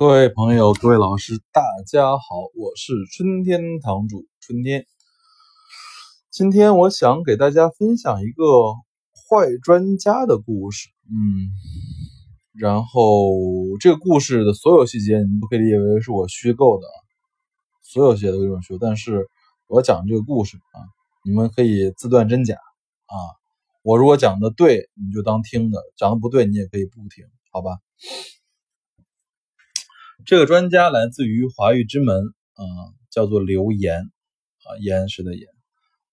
各位朋友，各位老师，大家好，我是春天堂主春天。今天我想给大家分享一个坏专家的故事。嗯，然后这个故事的所有细节，你们都可以理解为是我虚构的，所有细节都是虚构。但是我讲这个故事啊，你们可以自断真假啊。我如果讲的对，你就当听的；讲的不对，你也可以不听，好吧？这个专家来自于华域之门，啊，叫做刘岩，啊，岩石的岩。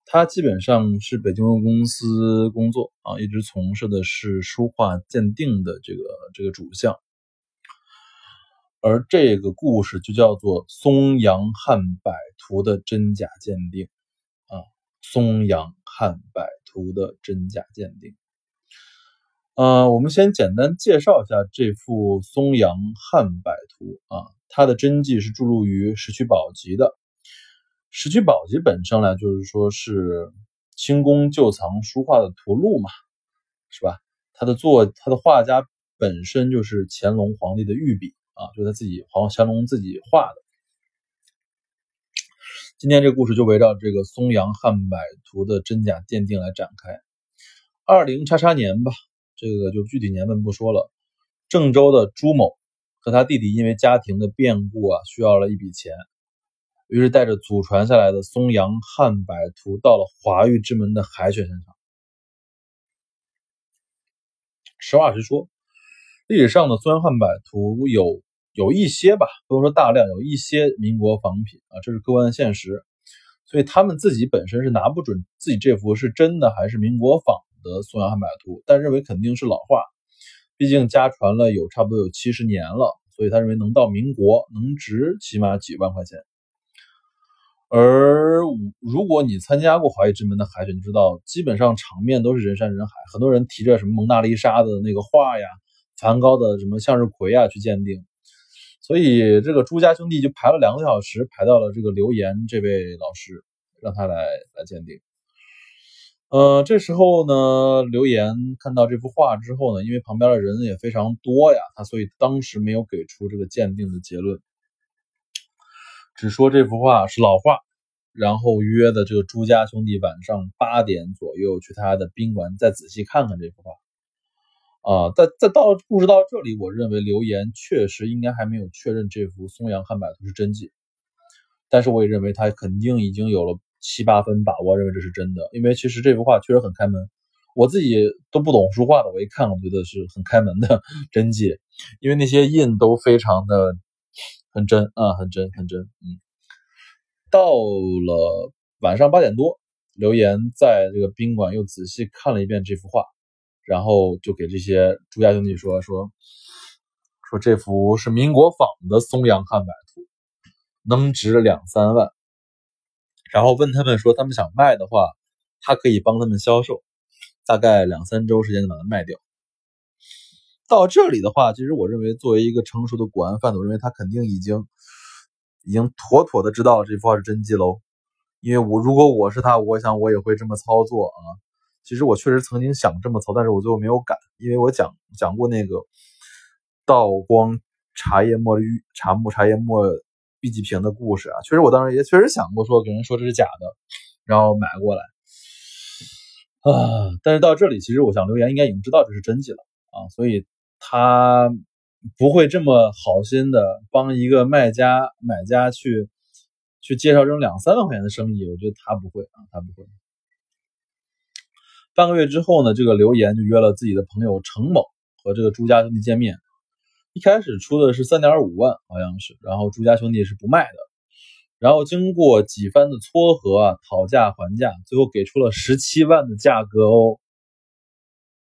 他基本上是北京公司工作，啊，一直从事的是书画鉴定的这个这个主项。而这个故事就叫做松阳汉柏图的真假鉴定，啊，松阳汉柏图的真假鉴定。呃，我们先简单介绍一下这幅松阳汉柏图啊，它的真迹是注入于《石渠宝笈》的。《石渠宝笈》本身呢，就是说是清宫旧藏书画的图录嘛，是吧？他的作，他的画家本身就是乾隆皇帝的御笔啊，就他自己皇乾隆自己画的。今天这个故事就围绕这个松阳汉柏图的真假鉴定来展开。二零叉叉年吧。这个就具体年份不说了。郑州的朱某和他弟弟因为家庭的变故啊，需要了一笔钱，于是带着祖传下来的松阳汉柏图到了华域之门的海选现场。实话实说，历史上的松阳汉柏图有有一些吧，不能说大量，有一些民国仿品啊，这是客观的现实。所以他们自己本身是拿不准自己这幅是真的还是民国仿。的松阳汉柏图，但认为肯定是老画，毕竟家传了有差不多有七十年了，所以他认为能到民国能值起码几万块钱。而如果你参加过华裔之门的海选，你知道基本上场面都是人山人海，很多人提着什么蒙娜丽莎的那个画呀、梵高的什么向日葵啊去鉴定，所以这个朱家兄弟就排了两个小时，排到了这个刘岩这位老师，让他来来鉴定。呃，这时候呢，刘岩看到这幅画之后呢，因为旁边的人也非常多呀，他所以当时没有给出这个鉴定的结论，只说这幅画是老画，然后约的这个朱家兄弟晚上八点左右去他的宾馆再仔细看看这幅画。啊，在在到故事到这里，我认为刘岩确实应该还没有确认这幅松阳汉柏图是真迹，但是我也认为他肯定已经有了。七八分把握，认为这是真的，因为其实这幅画确实很开门。我自己都不懂书画的，我一看，我觉得是很开门的 真迹，因为那些印都非常的很真啊，很真，很真。嗯，到了晚上八点多，刘岩在这个宾馆又仔细看了一遍这幅画，然后就给这些朱家兄弟说说说这幅是民国仿的松阳汉柏图，能值两三万。然后问他们说，他们想卖的话，他可以帮他们销售，大概两三周时间就把它卖掉。到这里的话，其实我认为作为一个成熟的古玩贩子，我认为他肯定已经已经妥妥的知道这幅画是真迹喽。因为我如果我是他，我想我也会这么操作啊。其实我确实曾经想这么操，但是我最后没有敢，因为我讲讲过那个道光茶叶墨玉茶木茶叶末。B 级瓶的故事啊，确实我当时也确实想过说给人说这是假的，然后买过来啊。但是到这里，其实我想留言应该已经知道这是真迹了啊，所以他不会这么好心的帮一个卖家买家去去介绍这种两三万块钱的生意，我觉得他不会啊，他不会。半个月之后呢，这个刘岩就约了自己的朋友程某和这个朱家兄弟见面。一开始出的是三点五万，好像是，然后朱家兄弟是不卖的，然后经过几番的撮合啊，讨价还价，最后给出了十七万的价格哦。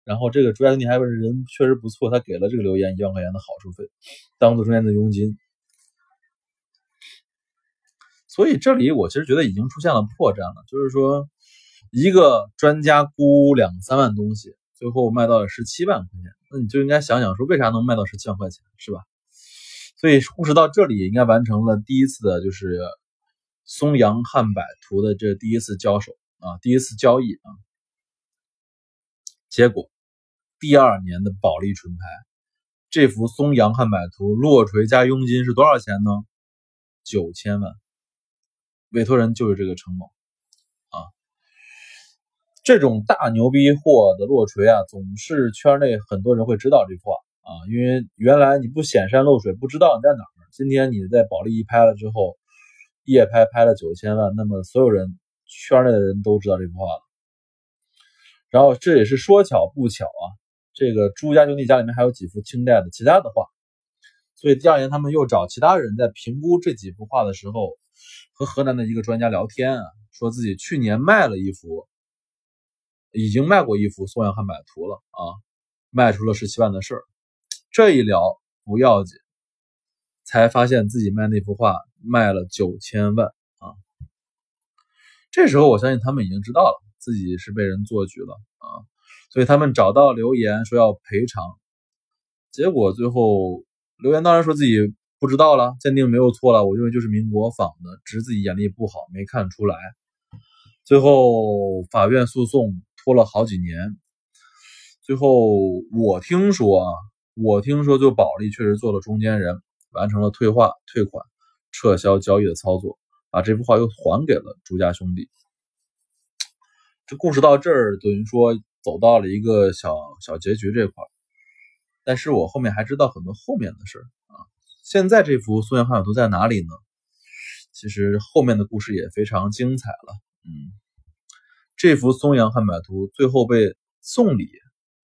然后这个朱家兄弟还是人确实不错，他给了这个刘岩一万块钱的好处费，当做中间的佣金。所以这里我其实觉得已经出现了破绽了，就是说一个专家估两三万东西。最后卖到了十七万块钱，那你就应该想想说为啥能卖到十七万块钱，是吧？所以故事到这里应该完成了第一次的，就是松阳汉柏图的这第一次交手啊，第一次交易啊。结果第二年的保利纯拍这幅松阳汉柏图落锤加佣金是多少钱呢？九千万。委托人就是这个程某。这种大牛逼货的落锤啊，总是圈内很多人会知道这幅画啊，因为原来你不显山露水，不知道你在哪儿。今天你在保利一拍了之后，夜拍拍了九千万，那么所有人圈内的人都知道这幅画了。然后这也是说巧不巧啊。这个朱家兄弟家里面还有几幅清代的其他的画，所以第二年他们又找其他人在评估这几幅画的时候，和河南的一个专家聊天啊，说自己去年卖了一幅，已经卖过一幅宋阳汉柏图了啊，卖出了十七万的事儿。这一聊不要紧，才发现自己卖那幅画卖了九千万啊。这时候我相信他们已经知道了自己是被人做局了啊。所以他们找到刘岩说要赔偿，结果最后刘岩当然说自己不知道了，鉴定没有错了，我认为就是民国仿的，只是自己眼力不好没看出来。最后法院诉讼拖了好几年，最后我听说啊，我听说就保利确实做了中间人，完成了退画、退款、撤销交易的操作，把这幅画又还给了朱家兄弟。这故事到这儿等于说。走到了一个小小结局这块但是我后面还知道很多后面的事啊。现在这幅素颜汉柏图在哪里呢？其实后面的故事也非常精彩了。嗯，这幅松阳汉柏图最后被送礼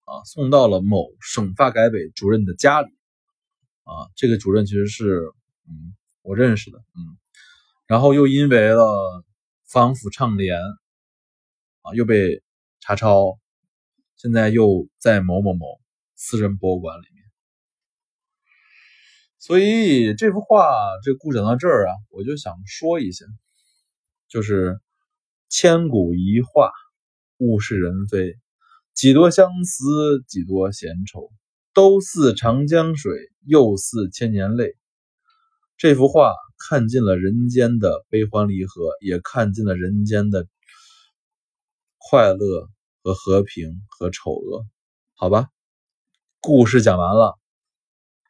啊，送到了某省发改委主任的家里啊。这个主任其实是嗯我认识的，嗯，然后又因为了防腐倡廉啊，又被查抄。现在又在某某某私人博物馆里面，所以这幅画这故事讲到这儿啊，我就想说一下，就是千古一画，物是人非，几多相思，几多闲愁，都似长江水，又似千年泪。这幅画看尽了人间的悲欢离合，也看尽了人间的快乐。和和平和丑恶，好吧，故事讲完了，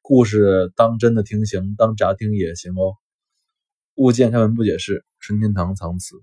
故事当真的听行，当假听也行哦。物见开文不解释，春天堂藏词。